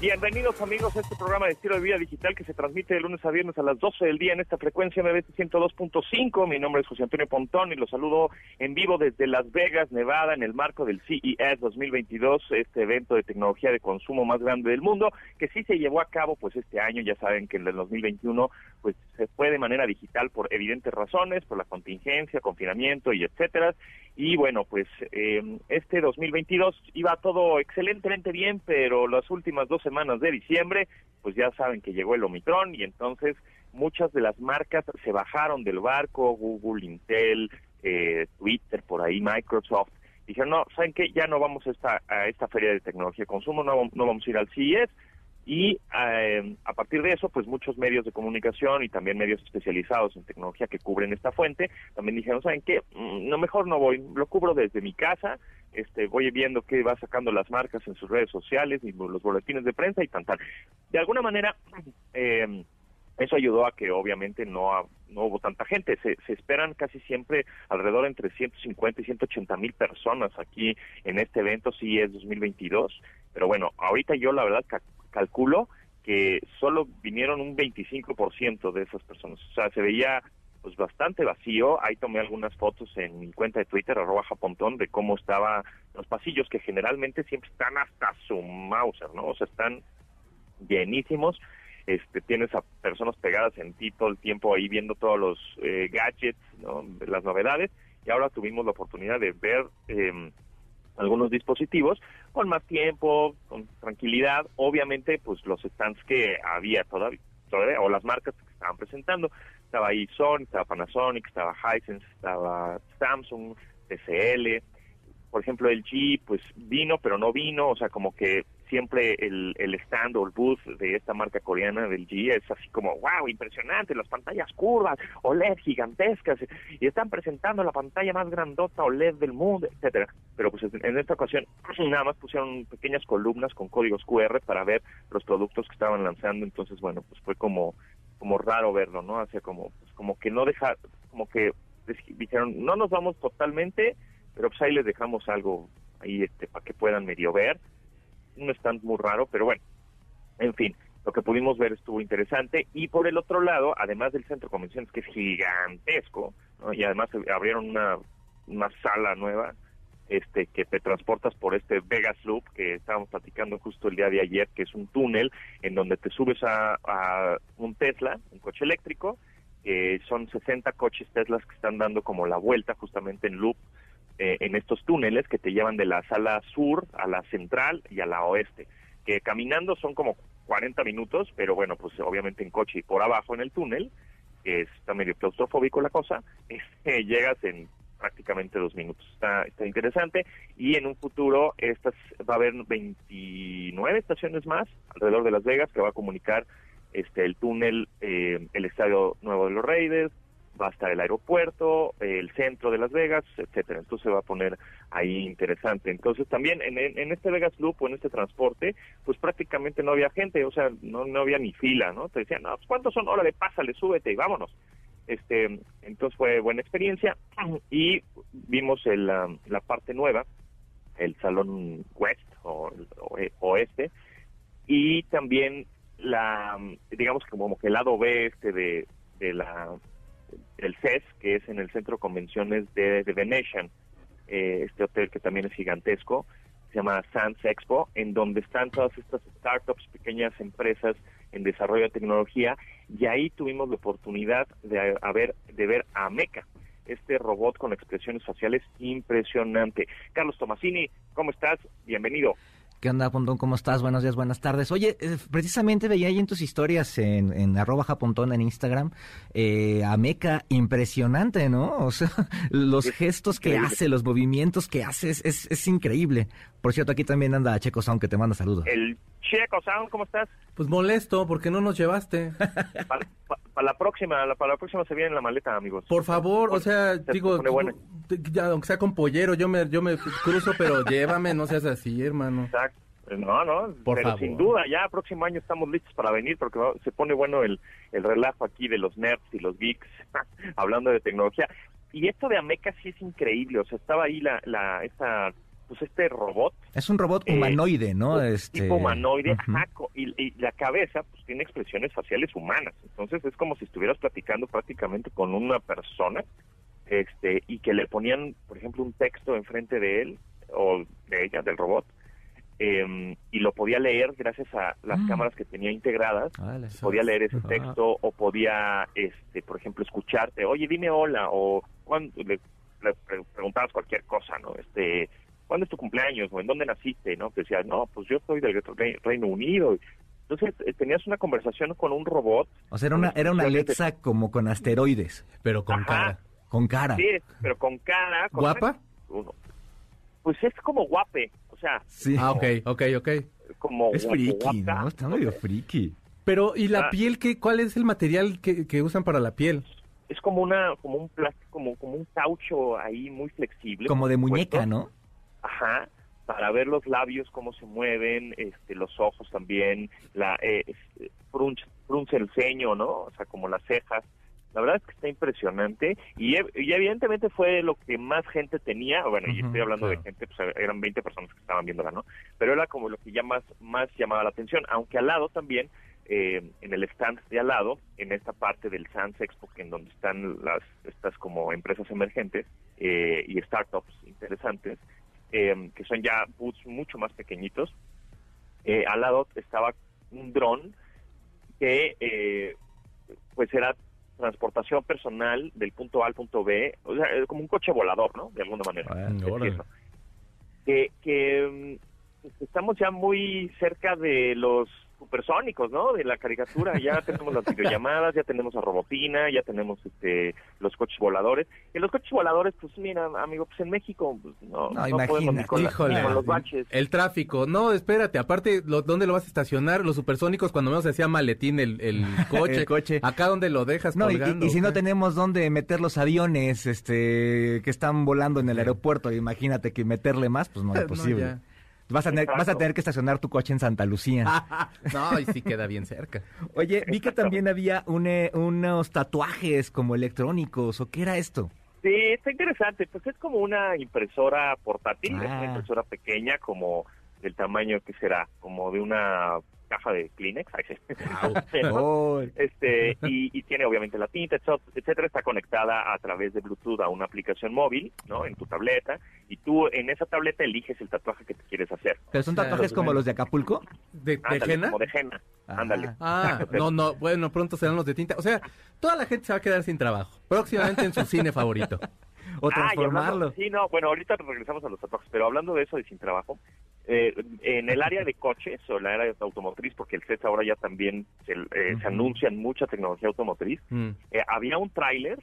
Bienvenidos amigos a este programa de estilo de vida digital que se transmite de lunes a viernes a las 12 del día en esta frecuencia MBS 102.5. Mi nombre es José Antonio Pontón y los saludo en vivo desde Las Vegas, Nevada, en el marco del CES 2022, este evento de tecnología de consumo más grande del mundo, que sí se llevó a cabo pues este año, ya saben que en el 2021 pues se fue de manera digital por evidentes razones, por la contingencia, confinamiento y etcétera. Y bueno, pues eh, este 2022 iba todo excelentemente bien, pero las últimas dos semanas de diciembre, pues ya saben que llegó el Omicron y entonces muchas de las marcas se bajaron del barco, Google, Intel, eh, Twitter, por ahí Microsoft, dijeron, no, ¿saben qué? Ya no vamos a esta, a esta feria de tecnología de consumo, no, no vamos a ir al CES, y eh, a partir de eso, pues muchos medios de comunicación y también medios especializados en tecnología que cubren esta fuente, también dijeron, ¿saben qué? Mm, no, mejor no voy, lo cubro desde mi casa, este, voy viendo qué va sacando las marcas en sus redes sociales y los boletines de prensa y tan tal. De alguna manera, eh, eso ayudó a que obviamente no, no hubo tanta gente. Se, se, esperan casi siempre alrededor entre 150 y 180 mil personas aquí en este evento, sí es 2022. Pero bueno, ahorita yo la verdad calculo que solo vinieron un 25% de esas personas. O sea, se veía pues bastante vacío. Ahí tomé algunas fotos en mi cuenta de Twitter, arroba japontón, de cómo estaban los pasillos, que generalmente siempre están hasta su Mauser, ¿no? O sea, están llenísimos. Este, tienes a personas pegadas en ti todo el tiempo ahí viendo todos los eh, gadgets, ¿no? las novedades. Y ahora tuvimos la oportunidad de ver eh, algunos dispositivos con más tiempo, con tranquilidad. Obviamente, pues los stands que había todavía, todavía o las marcas que estaban presentando. Estaba ahí Sony, estaba Panasonic, estaba Hisense, estaba Samsung, TCL. Por ejemplo, el G, pues vino, pero no vino, o sea, como que siempre el, el stand o el booth de esta marca coreana del G es así como, wow, impresionante, las pantallas curvas, OLED gigantescas, y están presentando la pantalla más grandota OLED del mundo, etcétera. Pero pues en esta ocasión nada más pusieron pequeñas columnas con códigos QR para ver los productos que estaban lanzando, entonces bueno, pues fue como como raro verlo, ¿no? Hacia como pues como que no dejar, como que dijeron, no nos vamos totalmente, pero pues ahí les dejamos algo ahí este para que puedan medio ver un stand muy raro, pero bueno, en fin, lo que pudimos ver estuvo interesante. Y por el otro lado, además del centro de convenciones, que es gigantesco, y además abrieron una, una sala nueva, este que te transportas por este Vegas Loop que estábamos platicando justo el día de ayer, que es un túnel en donde te subes a, un Tesla, un coche eléctrico, que son 60 coches Teslas que están dando como la vuelta justamente en loop eh, en estos túneles que te llevan de la sala sur a la central y a la oeste, que caminando son como 40 minutos, pero bueno, pues obviamente en coche y por abajo en el túnel, que está medio claustrofóbico la cosa, este, llegas en prácticamente dos minutos. Está, está interesante y en un futuro estas va a haber 29 estaciones más alrededor de Las Vegas que va a comunicar este el túnel, eh, el Estadio Nuevo de los Raiders, va a estar el aeropuerto, el centro de Las Vegas, etcétera. Entonces se va a poner ahí interesante. Entonces también en, en, este Vegas Loop o en este transporte, pues prácticamente no había gente, o sea, no, no había ni fila, ¿no? Te decían, no, pues, ¿cuántos son? Órale, pásale, súbete y vámonos. Este, entonces fue buena experiencia y vimos el, la parte nueva, el Salón West o, o Oeste, y también la, digamos como que el lado B este de, de la el CES, que es en el Centro de Convenciones de, de Venetian, eh, este hotel que también es gigantesco, se llama Sands Expo, en donde están todas estas startups, pequeñas empresas en desarrollo de tecnología, y ahí tuvimos la oportunidad de, haber, de ver a Meca, este robot con expresiones faciales impresionante. Carlos Tomasini, ¿cómo estás? Bienvenido. ¿Qué onda, Pontón? ¿Cómo estás? Buenos días, buenas tardes. Oye, eh, precisamente veía ahí en tus historias en, en arroba japontón en Instagram eh, a Meca, impresionante, ¿no? O sea, los gestos que hace, los movimientos que hace, es, es, increíble. Por cierto, aquí también anda Checo Sound, que te manda saludos. El Checo Sound, ¿cómo estás? Pues molesto, porque no nos llevaste. para, la próxima, para la próxima se viene en la maleta, amigos. Por favor, o sea, digo, ya, aunque sea con pollero, yo me, yo me cruzo, pero llévame, no seas así, hermano. Exacto, No, no, Por pero favor. sin duda, ya próximo año estamos listos para venir porque se pone bueno el, el relajo aquí de los nerds y los geeks hablando de tecnología. Y esto de Ameca sí es increíble, o sea, estaba ahí la, la esta, pues este robot Es un robot Eh, humanoide, ¿no? Este... tipo humanoide, Ujú. ajá, co- y, y la cabeza pues tiene expresiones faciales humanas, entonces es como si estuvieras platicando prácticamente con una persona, este, y que le ponían, por ejemplo, un texto enfrente de él o de ella, del robot, em, y lo podía leer gracias a las Mm. cámaras que tenía integradas, podía leer ese texto o podía, este, por ejemplo, escucharte, oye, dime hola, o cuando le, le pre- preguntabas cualquier cosa, ¿no? Este, ¿cuándo es tu cumpleaños? o en dónde naciste? ¿No? Que decías, no, pues yo soy del Re- Reino Unido. Entonces, eh, tenías una conversación con un robot. O sea, era una, era una. Alexa como con asteroides, Pero con Ajá. cara. con cara. Sí, pero con cara. con- ¿Guapa? Uno. Pues es como guape, o sea, Sí. Ah, ok, ok, ok. como Es guapo, friki, guapa. ¿no? Está medio friki. Pero, ¿y la Ah. piel? qué? ¿Cuál es el material que, que usan para la piel? Es como una, como un plástico, como, como un caucho ahí muy flexible. Como de muñeca. ¿no? Ajá, para ver los labios, cómo se mueven, este, los ojos también, la eh, es- frunce, frunce el ceño, ¿no? O sea, como las cejas. La verdad es que está impresionante y, ev- y evidentemente fue lo que más gente tenía, bueno, y Ujú, estoy hablando claro. de gente, pues eran 20 personas que estaban viéndola, ¿no? Pero era como lo que ya más, más llamaba la atención, aunque al lado también, eh, en el stand de al lado, en esta parte del Sans Expo, que en donde están las estas como empresas emergentes eh, y startups interesantes, eh, que son ya booths mucho más pequeñitos. Eh, al lado estaba un dron que eh, pues era transportación personal del punto A al punto B, o sea, como un coche volador, ¿no? De alguna manera. Ah. Que, que pues, estamos ya muy cerca de los supersónicos, ¿no? De la caricatura. Ya tenemos las videollamadas, ya tenemos a Robotina, ya tenemos este los coches voladores. Y los coches voladores, pues mira, amigo, pues en México pues, no, No, no podemos ni imagínate. con, la- Híjole. ni con los baches. El tráfico. No, espérate. Aparte, lo- ¿dónde lo vas a estacionar? Los supersónicos, cuando menos decía maletín el, el coche. El coche. Acá donde lo dejas No, y, y- colgando. y si no tenemos dónde meter los aviones este que están volando en el aeropuerto, imagínate que meterle más, pues no es posible. Vas, a tener, vas a tener que estacionar tu coche en Santa Lucía. no, y sí queda bien cerca. Oye, vi que también había un, eh, unos tatuajes como electrónicos, ¿o qué era esto? Sí, está interesante. Pues es como una impresora portátil, es Ah. una impresora pequeña, como del tamaño que será, como de una caja de Kleenex. Ay, sí. ¿No? Este, y, y tiene obviamente la tinta, etcétera, etcétera, está conectada a través de Bluetooth a una aplicación móvil, ¿no? En tu tableta, y tú en esa tableta eliges el tatuaje que te quieres hacer. ¿Pero son tatuajes como los de Acapulco? ¿De, de Ándale, henna? Como de henna, Ah. ándale. Ah, no, no, bueno, pronto serán los de tinta. O sea, toda la gente se va a quedar sin trabajo. Próximamente en su cine favorito. ¿O Ah, y hablando- transformarlo? sí, no, bueno, ahorita regresamos a los tatuajes, pero hablando de eso de sin trabajo, eh, en el área de coches o la área automotriz, porque el CES ahora ya también se, eh, se mucha tecnología automotriz, Mm. eh, había un tráiler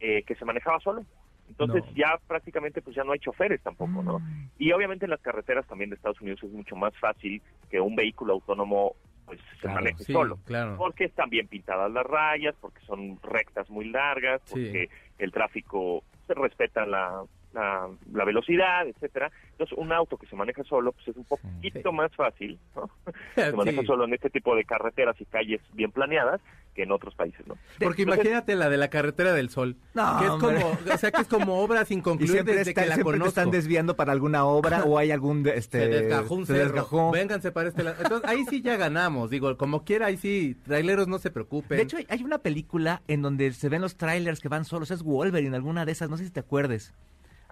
eh, que se manejaba solo. Entonces No. ya prácticamente pues ya no hay choferes tampoco, ¿no? Y obviamente en las carreteras también de Estados Unidos es mucho más fácil que un vehículo autónomo pues se maneje sí, solo. claro. Porque están bien pintadas las rayas, porque son rectas muy largas, Sí. porque el tráfico se respeta la, la, la velocidad, etcétera. Entonces, un auto que se maneja solo, pues es un poquito más fácil, ¿no? Se maneja Sí. solo en este tipo de carreteras y calles bien planeadas que en otros países, ¿no? Porque Entonces, imagínate la de la carretera del sol. No, que es hombre. como, o sea, que es como obra sin concluir desde está- que la conozco. están desviando para alguna obra o hay algún... Este, se desgajó un se cerro. desgajó. Vénganse para este lado. Entonces, ahí sí ya ganamos. Digo, como quiera, ahí sí, traileros no se preocupen. De hecho, hay- hay una película en donde se ven los trailers que van solos. Es Wolverine, alguna de esas, no sé si te acuerdes.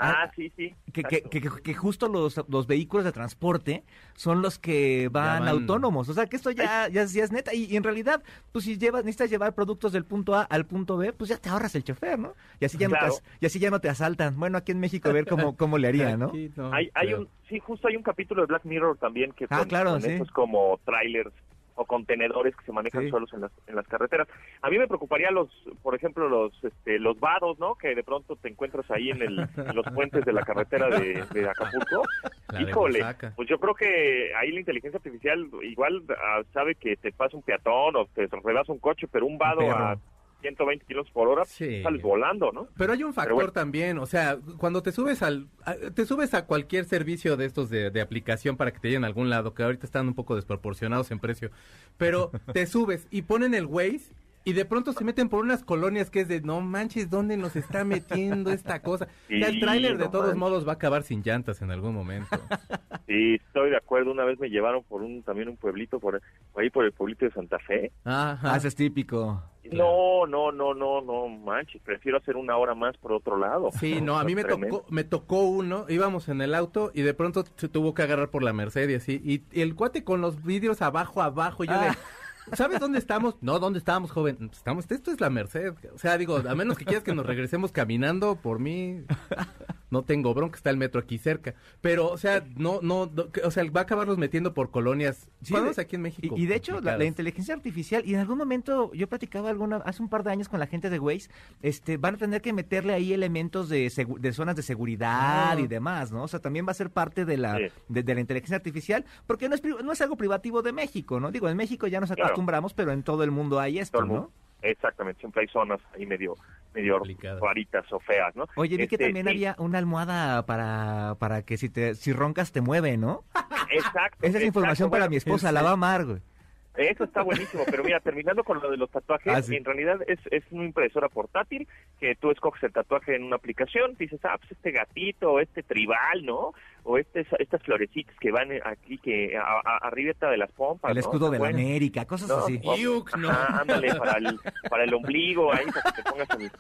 Ah, sí, sí. Que, que, que, que justo los, los vehículos de transporte son los que van, van- autónomos. O sea, que esto ya, ya, ya es neta. Y, y en realidad, pues si llevas, necesitas llevar productos del punto A al punto B, pues ya te ahorras el chofer, ¿no? Y así ya, no, te, y así ya no te asaltan. Bueno, aquí en México a ver cómo, cómo le haría, ¿no? Aquí no, Hay, hay un, sí, justo hay un capítulo de Black Mirror también que Ah, con, claro, con sí. esos como trailers o contenedores que se manejan Sí. solos en las, en las carreteras. A mí me preocuparía los, por ejemplo, los este, los vados, ¿no? Que de pronto te encuentras ahí en, el, en los puentes de la carretera de, de Acapulco. La Híjole, pues yo creo que ahí la inteligencia artificial igual ah, sabe que te pasa un peatón o te rebasa un coche, pero un vado a 120 kilómetros por hora, Sí. sales volando, ¿no? Pero hay un factor bueno. también, o sea, cuando te subes al, a- te subes a cualquier servicio de estos de, de aplicación para que te lleven a algún lado, que ahorita están un poco desproporcionados en precio, pero te subes y ponen el Waze y de pronto se meten por unas colonias que es de, no manches, ¿dónde nos está metiendo esta cosa? ya el Sí, tráiler de todos manches. modos va a acabar sin llantas en algún momento. Sí, estoy de acuerdo. Una vez me llevaron por un también un pueblito, por, por ahí por el pueblito de Santa Fe. Ajá. Ah, ese es típico. No, no, no, no, no, manches. Prefiero hacer una hora más por otro lado. Sí, no, a mí me Tremendo. tocó, me tocó uno, íbamos en el auto y de pronto se tuvo que agarrar por la Merced y así, y, y el cuate con los vidrios abajo, abajo, yo de, ¿sabes dónde estamos? No, ¿dónde estamos, joven? Estamos, esto es la Merced, o sea, digo, a menos que quieras que nos regresemos caminando, por mí, no tengo bronca, está el metro aquí cerca, pero, o sea, no, no, no, o sea, va a acabarlos metiendo por colonias, Sí, ¿cuántos de- aquí en México? Y, y de hecho, la, inteligencia artificial, y en algún momento yo platicaba alguna, hace un par de años con la gente de Waze, este, van a tener que meterle ahí elementos de, segu- de zonas de seguridad Ah. y demás, ¿no? O sea, también va a ser parte de la, Sí. de, de la inteligencia artificial, porque no es, no es algo privativo de México, ¿no? Digo, en México ya nos Claro. acostumbramos, pero en todo el mundo hay esto, ¿no? Exactamente, siempre hay zonas ahí medio, medio raritas o feas, ¿no? Oye, vi que Este, también sí, había una almohada para, para que si te si roncas te mueve, ¿no? Exacto. Esa es información exacto, para bueno, mi esposa, la va a amar, güey. Eso está buenísimo, pero mira, terminando con lo de los tatuajes, Ah, sí. en realidad es, es una impresora portátil que tú escoges el tatuaje en una aplicación, dices, ah, pues este gatito, este tribal, ¿no? O este, estas florecitas que van aquí, que a, a- de las pompas, El ¿no? escudo de la Bueno, América, cosas ¿no? así. O- ¿no? Ajá, ándale, para el, para el ombligo, ahí, para que te pongas el,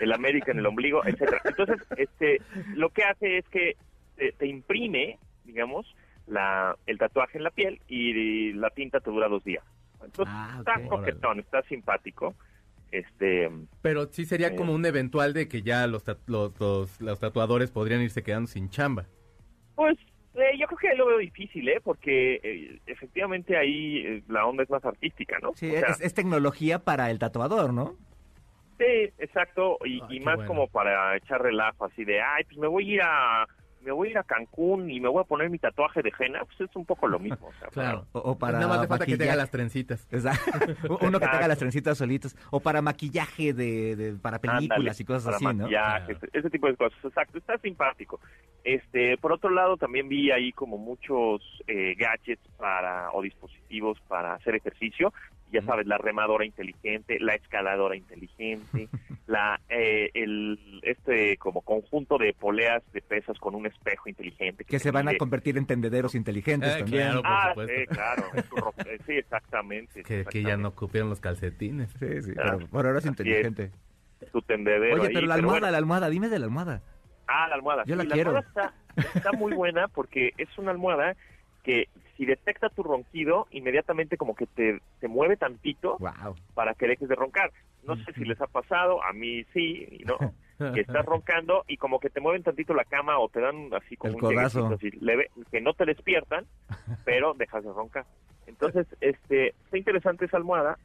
el América en el ombligo, etcétera. Entonces, este, lo que hace es que te, te imprime, digamos, la, el tatuaje en la piel y la tinta te dura dos días. Entonces, Ah, está ok. coquetón, está simpático. Este, Pero sí sería Eh. como un eventual de que ya los, los, los, los tatuadores podrían irse quedando sin chamba. pues eh, yo creo que lo veo difícil, ¿eh? Porque eh, efectivamente ahí eh, la onda es más artística, ¿no? Sí, O sea, es, es tecnología para el tatuador, ¿no? Sí, exacto, y, Ay, y más bueno. como para echar relajo, así de, ay, pues me voy a ir a, me voy a ir a Cancún y me voy a poner mi tatuaje de henna, pues es un poco lo mismo. o sea, Claro. O, o para Nada más le falta que te maquillaje. haga las trencitas. Exacto. Uno que tenga Exacto. las trencitas solitas. O para maquillaje de, de- para películas Ándale, y cosas para así, ¿no? maquillaje, Claro. ese tipo de cosas, exacto, está simpático. Este, por otro lado, también vi ahí como muchos eh, gadgets para o dispositivos para hacer ejercicio. Ya sabes, la remadora inteligente, la escaladora inteligente, la eh, el este como conjunto de poleas de pesas con un espejo inteligente Que te se van a convertir en tendederos inteligentes Eh, también. claro. por Ah, supuesto. sí, claro. Sí, exactamente. Que, que ya no cupieron los calcetines. Sí, sí, Ah, pero por ahora es inteligente. Tu tendedero Oye, ahí, pero la almohada, bueno. la almohada, dime de la almohada. Ah, la almohada. Yo la Sí, quiero. almohada está, está muy buena porque es una almohada que si detecta tu ronquido, inmediatamente como que te, te mueve tantito Wow. para que dejes de roncar. No sé si les ha pasado, a mí sí, no, que estás roncando y como que te mueven tantito la cama o te dan así como El un así leve, que no te despiertan, pero dejas de roncar. Entonces, este, está interesante esa almohada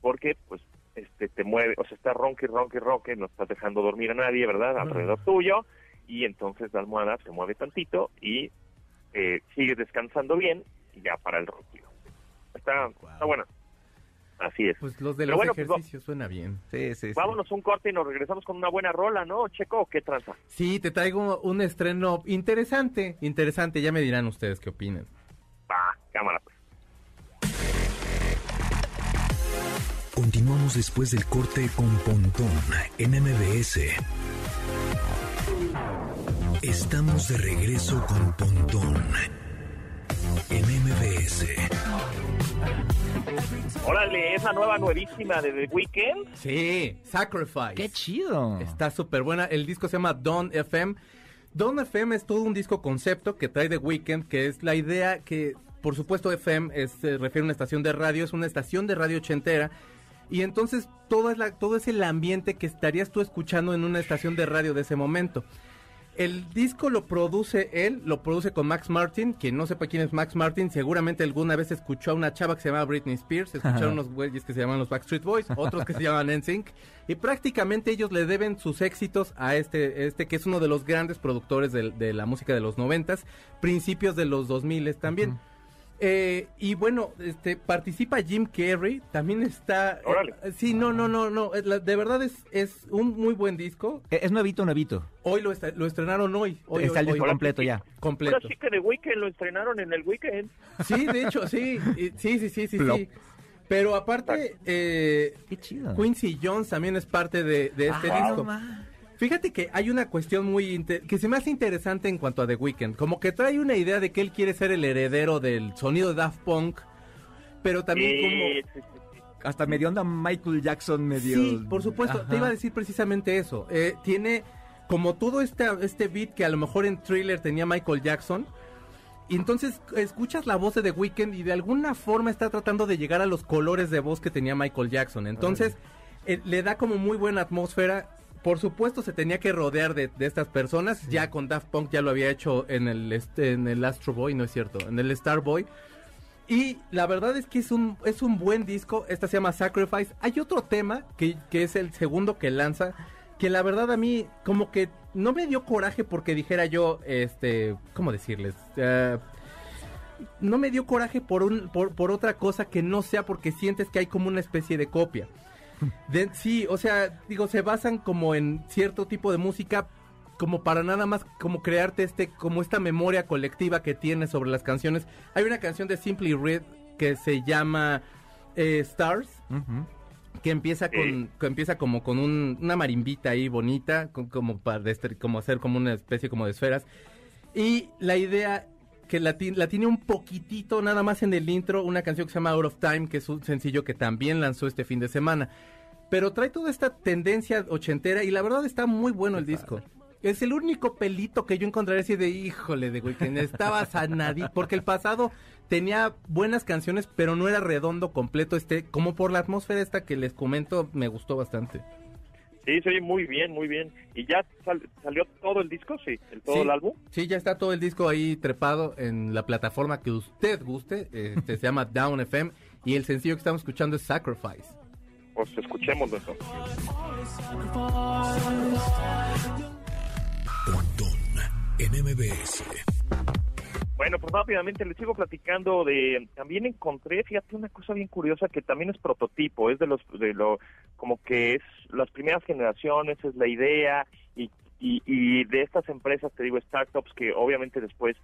porque pues este te mueve, o sea, está ronque, ronque, ronque, no estás dejando dormir a nadie, ¿verdad? Alrededor tuyo y entonces la almohada se mueve tantito y eh, sigues descansando bien y ya para el ronquido. Está, está bueno. Así es. Pues los de los bueno, pues, ejercicios suena bien. Sí, sí, sí. Vámonos un corte y nos regresamos con una buena rola, ¿no, Checo? ¿o ¿Qué tranza? Sí, te traigo un estreno interesante, interesante. Ya me dirán ustedes qué opinan. Va, cámara, pues. Continuamos después del corte con Pontón en MBS. Estamos de regreso con Pontón en MBS. Órale, esa nueva nuevísima de The Weeknd. Sí, Sacrifice. ¡Qué chido! Está súper buena. El disco se llama Don FM. Don FM es todo un disco concepto que trae The Weeknd, que es la idea que, por supuesto, FM es, se refiere a una estación de radio, es una estación de radio ochentera. Y entonces todo es, la, todo es el ambiente que estarías tú escuchando en una estación de radio de ese momento. El disco lo produce él, lo produce con Max Martin. Quien no sepa quién es Max Martin, seguramente alguna vez escuchó a una chava que se llama Britney Spears, escucharon unos güeyes que se llaman los Backstreet Boys, otros que se llaman NSYNC, y prácticamente ellos le deben sus éxitos a este, este que es uno de los grandes productores de, de la música de los noventas, principios de los 2000 también. Eh, y bueno, este participa Jim Carrey, también está. eh, Órale. sí, no, no, no, no. es la- de verdad es, es un muy buen disco. Eh, Es nuevito, nuevito. Hoy lo, est- lo estrenaron hoy. hoy Está el disco hoy. completo ya. completo. Ahora sí que de Weekend lo estrenaron en el Weekend. Sí, de hecho, sí. y- Sí, sí, sí, sí, Plop. sí. Pero aparte, eh, Qué chido. Quincy Jones también es parte de, de este Ah, disco. Fíjate que hay una cuestión muy que se me hace interesante en cuanto a The Weeknd, como que trae una idea de que él quiere ser el heredero del sonido de Daft Punk, pero también Sí, como. Hasta medio onda Michael Jackson medio. Sí, por supuesto, Ajá. te iba a decir precisamente eso. Eh, tiene como todo este, este beat que a lo mejor en Thriller tenía Michael Jackson. Y entonces escuchas la voz de The Weeknd y de alguna forma está tratando de llegar a los colores de voz que tenía Michael Jackson. Entonces eh, le da como muy buena atmósfera. Por supuesto se tenía que rodear de, de estas personas. Ya con Daft Punk ya lo había hecho en el, este, en el Astro Boy, no es cierto, en el Starboy. Y la verdad es que es un, es un buen disco. Esta se llama Sacrifice. Hay otro tema que, que es el segundo que lanza. Que la verdad a mí como que no me dio coraje porque dijera yo, este, ¿cómo decirles? Eh, no me dio coraje por, un, por, por otra cosa que no sea porque sientes que hay como una especie de copia. De- sí, o sea, digo, se basan como en cierto tipo de música como para nada más como crearte este como esta memoria colectiva que tienes sobre las canciones. Hay una canción de Simply Red que se llama eh, Stars Ujú. que empieza con que empieza como con un- una marimbita ahí bonita con- como para como hacer como una especie como de esferas y la idea que la, ti- la tiene un poquitito nada más en el intro una canción que se llama Out of Time que es un sencillo que también lanzó este fin de semana pero trae toda esta tendencia ochentera y la verdad está muy bueno el disco es el único pelito que yo encontraré así de híjole de güey que estaba sanadito porque el pasado tenía buenas canciones pero no era redondo completo este como por la atmósfera esta que les comento me gustó bastante Sí, se oye muy bien, muy bien. ¿Y ya sal- salió todo el disco? Sí, el, todo Sí. el álbum. Sí, ya está todo el disco ahí trepado en la plataforma que usted guste. Este, se llama Down FM. Y el sencillo que estamos escuchando es Sacrifice. Pues escuchémoslo entonces. Bueno, pues rápidamente les sigo platicando de también encontré, fíjate una cosa bien curiosa que también es prototipo, es de los de lo como que es las primeras generaciones, es la idea y, y de estas empresas, te digo, startups que obviamente después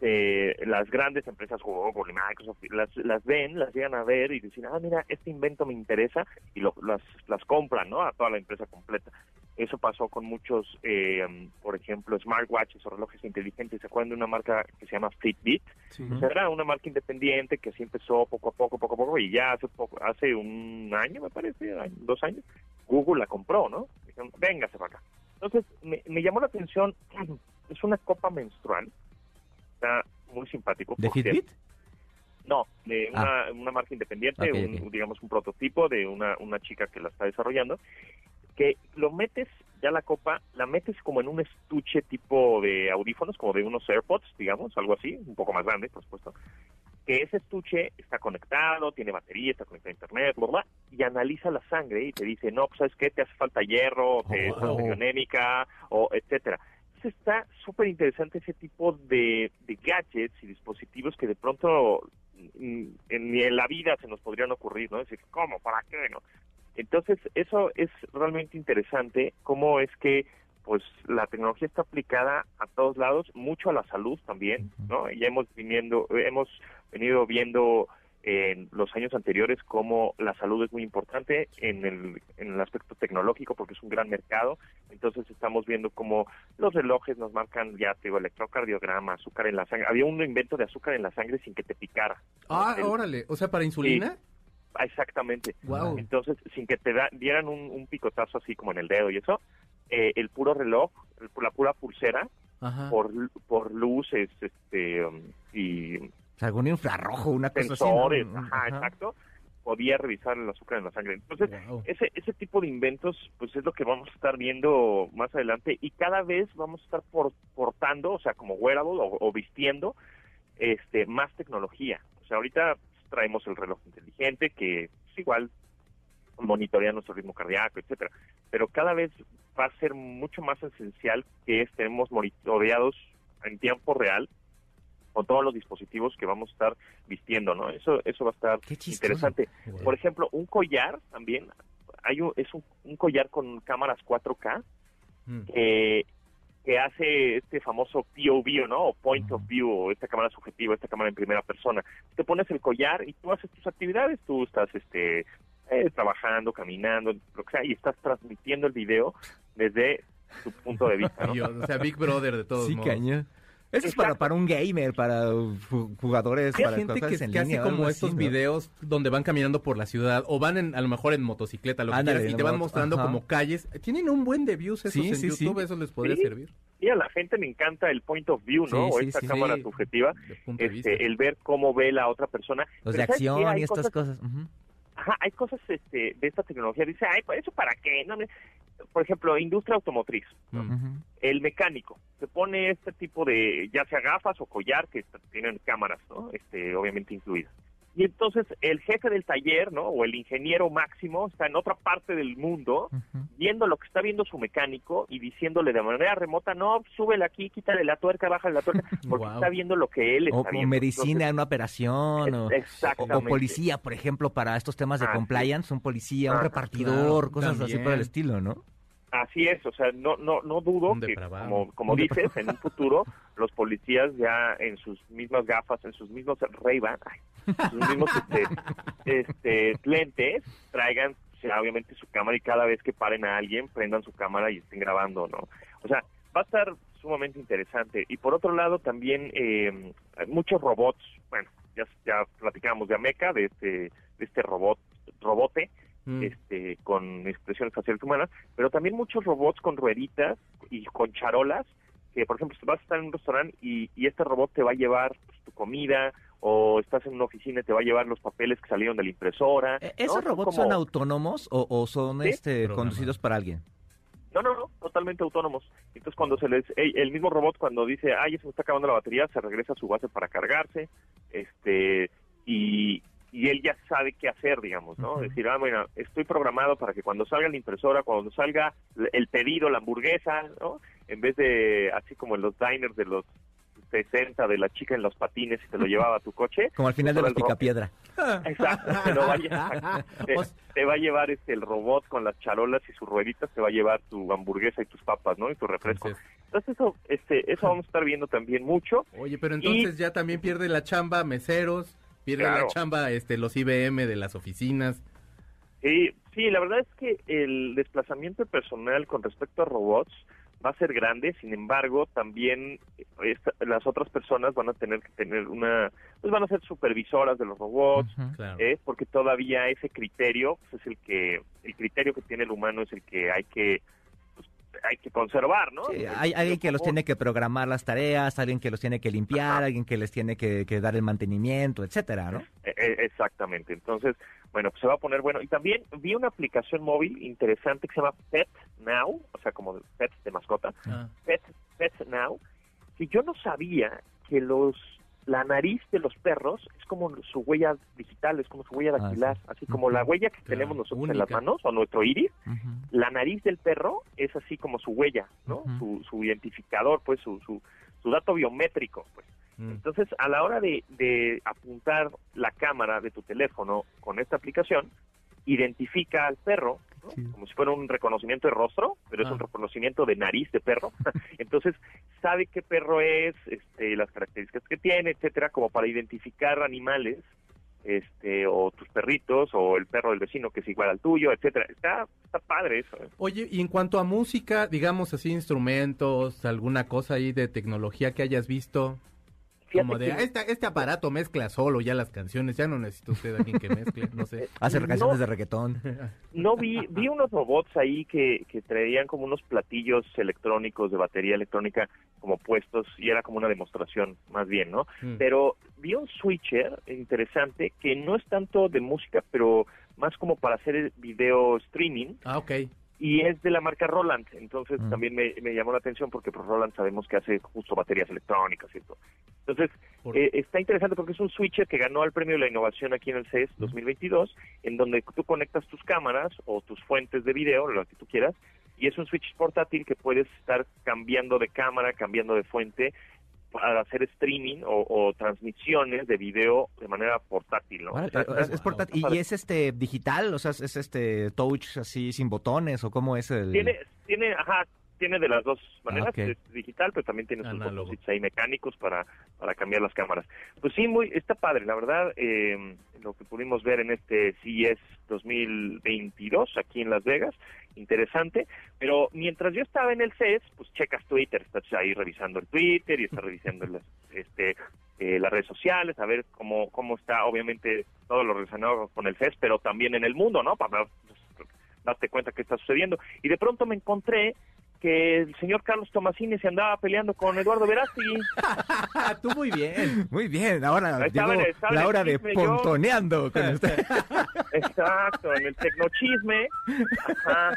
eh, las grandes empresas Google y Microsoft las, las ven, las llegan a ver y dicen, ah, mira, este invento me interesa y lo, las, las compran, ¿no? A toda la empresa completa. Eso pasó con muchos, eh, por ejemplo, smartwatches o relojes inteligentes. ¿Se acuerdan de una marca que se llama Fitbit? Pues era una marca independiente que así empezó poco a poco, poco a poco, y ya hace poco, hace un año, me parece, dos años, Google la compró, ¿no? Dijeron, véngase para acá. Entonces, me, me llamó la atención, es una copa menstrual, está muy simpático. ¿De Fitbit? No, de una, una marca independiente, un- digamos un prototipo de una, una chica que la está desarrollando, que lo metes, ya la copa, la metes como en un estuche tipo de audífonos, como de unos AirPods, digamos, algo así, un poco más grande, por supuesto, que ese estuche está conectado, tiene batería, está conectado a internet, bla, bla, y analiza la sangre y te dice, no, pues, ¿sabes qué? Te hace falta hierro, te Oh, wow. o etcétera. Está súper interesante ese tipo de, de gadgets y dispositivos que de pronto mm, ni en la vida se nos podrían ocurrir, ¿no? Decir, ¿cómo? ¿Para qué? ¿no? Entonces, eso es realmente interesante, cómo es que pues la tecnología está aplicada a todos lados, mucho a la salud también, ¿no? Ya hemos viniendo, hemos venido viendo en los años anteriores cómo la salud es muy importante en el, en el aspecto tecnológico porque es un gran mercado. Entonces estamos viendo cómo los relojes nos marcan, ya te digo, electrocardiograma, azúcar en la sangre. Había un invento de azúcar en la sangre sin que te picara. Ah, El- órale. O sea, para insulina. Ah, Exactamente. Wow. Entonces, sin que te da- dieran un, un picotazo así como en el dedo y eso, eh, el puro reloj, el- la pura pulsera, Ajá. por, por luces este, um, y O sea, algún infrarrojo, una cosa así. ¿no? sensores, ajá, Ajá. exacto, podía revisar el azúcar en la sangre. Entonces, Wow. ese, ese tipo de inventos, pues es lo que vamos a estar viendo más adelante y cada vez vamos a estar por- portando, o sea, como wearable o, o vistiendo, este, más tecnología. O sea, ahorita traemos el reloj inteligente que es igual monitorea nuestro ritmo cardíaco, etcétera. Pero cada vez va a ser mucho más esencial que estemos monitoreados en tiempo real con todos los dispositivos que vamos a estar vistiendo, ¿no? Eso eso va a estar interesante. Wow. Por ejemplo, un collar también, hay un, es un, un collar con cámaras 4K Mm. que, que hace este famoso POV, ¿no? O Point of View, o esta cámara subjetiva, esta cámara en primera persona. Te pones el collar y tú haces tus actividades, tú estás este eh, trabajando, caminando, lo que sea, y estás transmitiendo el video desde tu punto de vista, ¿no? Dios, o sea, Big Brother de todos Sí, modos. cañón. Eso es para, para un gamer, para ju- jugadores, Hay para gente que, en que hace línea algo como así, estos ¿no? videos donde van caminando por la ciudad o van en, a lo mejor en motocicleta, lo que Ándale, quieras, y te van mostrando ajá. como calles. Tienen un buen de views esos Sí, en sí, sí. YouTube, eso les podría Sí. servir. Y a la gente le encanta el point of view, ¿no? Sí, o sí, esta sí, cámara sí. subjetiva, De punto de vista. este, el ver cómo ve la otra persona. Los Pero de acción y estas cosas- cosas. ujú. Ajá, hay cosas este, de esta tecnología. Dice, ay, ¿para eso para qué? No, me- Por ejemplo, industria automotriz. Mm. Ujú. El mecánico se pone este tipo de, ya sea gafas o collar que tienen cámaras, ¿no? Este, obviamente incluidas. Y entonces el jefe del taller, ¿no? O el ingeniero máximo está en otra parte del mundo Ujú. viendo lo que está viendo su mecánico y diciéndole de manera remota, no, súbele aquí, quítale la tuerca, bájale la tuerca, porque Guau. está viendo lo que él está O, o viendo. medicina en una operación, o, Entonces, o- exactamente. o policía, por ejemplo, para estos temas de Ah, compliance, un policía, un Ah, repartidor, claro, cosas así también. por el estilo, ¿no? Así es, o sea, no no no dudo que, como, como dices, en un futuro los policías ya en sus mismas gafas, en sus mismos Ray-Ban, ay, en sus mismos este, este, lentes, traigan o sea, obviamente su cámara y cada vez que paren a alguien prendan su cámara y estén grabando, ¿no? O sea, va a estar sumamente interesante. Y por otro lado también eh, hay muchos robots, bueno, ya, ya platicábamos de Ameca, de este, de este robot, robote, Mm. este, con expresiones faciales humanas, pero también muchos robots con rueditas y con charolas, que por ejemplo vas a estar en un restaurante y, y este robot te va a llevar pues, tu comida, o estás en una oficina y te va a llevar los papeles que salieron de la impresora. ¿no? ¿Esos robots como- son autónomos o, o son Sí. este conducidos para alguien? No, no, no, totalmente autónomos. Entonces cuando se les, el el mismo robot cuando dice, ay, ya se me está acabando la batería, se regresa a su base para cargarse, este, y, y él ya sabe qué hacer, digamos, ¿no? Decir, ah, bueno, estoy programado para que cuando salga la impresora, cuando salga el pedido, la hamburguesa, ¿no? En vez de, así como en los diners de los 60, de la chica en los patines y te lo llevaba a tu coche. Como al final de Solo los picapiedra. Exacto, te, lo va a llevar, te, va a llevar este, el robot con las charolas y sus rueditas, te va a llevar tu hamburguesa y tus papas, ¿no? Y tu refresco. Entonces, Entonces eso, este, eso vamos a estar viendo también mucho. oye, pero entonces ya también pierde la chamba meseros, pierde la Claro. chamba este los IBM de las oficinas. Sí, sí, la verdad es que el desplazamiento personal con respecto a robots va a ser grande, sin embargo, también esta- las otras personas van a tener que tener una, pues van a ser supervisoras de los robots. Claro. ¿eh? porque todavía ese criterio pues, es el que, el criterio que tiene el humano es el que hay que, hay que conservar, ¿no? Sí, hay alguien que los tiene que programar las tareas, alguien que los tiene que limpiar, alguien que les tiene que, que dar el mantenimiento, etcétera, ¿no? Eh, eh, Exactamente. Entonces, bueno, pues se va a poner bueno. Y también vi una aplicación móvil interesante que se llama Pet Now, o sea, como pet de mascota, Ah, Pet, Pet Now, que yo no sabía que los la nariz de los perros es como su huella digital, es como su huella Ah, dactilar, sí. así como la huella que Claro, tenemos nosotros en las manos o nuestro iris, la nariz del perro es así como su huella, ¿no? Su, su identificador, pues su, su, su dato biométrico, pues. mm. Entonces, a la hora de, de apuntar la cámara de tu teléfono con esta aplicación, identifica al perro, ¿no? Sí. como si fuera un reconocimiento de rostro, pero es Ah. un reconocimiento de nariz de perro. Entonces, sabe qué perro es, este, las características que tiene, etcétera, como para identificar animales, este, o tus perritos, o el perro del vecino que es igual al tuyo, etcétera. Está, está padre eso. ¿eh? Oye, y en cuanto a música, digamos así, instrumentos, alguna cosa ahí de tecnología que hayas visto, como de, que- "Ah, este, este aparato mezcla solo ya las canciones, ya no necesita usted a alguien que mezcle, no sé. Hace No. canciones de reggaetón. No vi, vi unos robots ahí que, que traían como unos platillos electrónicos de batería electrónica como puestos y era como una demostración más bien, ¿no? Mm. Pero vi un switcher interesante que no es tanto de música, pero más como para hacer el video streaming Ah, ok. y es de la marca Roland. Entonces Mm. también me, me llamó la atención porque pues, Roland sabemos que hace justo baterías electrónicas y esto. Entonces Por- eh, está interesante porque es un switcher que ganó el premio de la innovación aquí en el CES 2022, en donde tú conectas tus cámaras o tus fuentes de video, lo que tú quieras, y es un switch portátil que puedes estar cambiando de cámara, cambiando de fuente. para hacer streaming o, o transmisiones de video de manera portátil, ¿no? Órale, O sea, pero es, es está- portátil. está ¿Y, es este digital? O sea, es, es este touch así sin botones o cómo es el...? Tiene, tiene, ajá, tiene de las dos maneras, Ah, ok. es digital, pero también tiene sus botoncitos ahí mecánicos para, para cambiar las cámaras. Pues sí, muy, está padre, la verdad, eh, lo que pudimos ver en este CES 2022 aquí en Las Vegas, interesante, pero mientras yo estaba en el CES, pues checas Twitter, estás ahí revisando el Twitter y estás revisando las, este, eh, las redes sociales, a ver cómo, cómo está, obviamente, todo lo relacionado con el CES, pero también en el mundo, ¿no? Para pues, darte cuenta qué está sucediendo. Y de pronto me encontré que el señor Carlos Tomasini se andaba peleando con Eduardo Verástegui. Tú muy bien. Muy bien, ahora llegó en el- la hora de yo. pontoneando con usted. Exacto, en el tecnochisme. Ajá.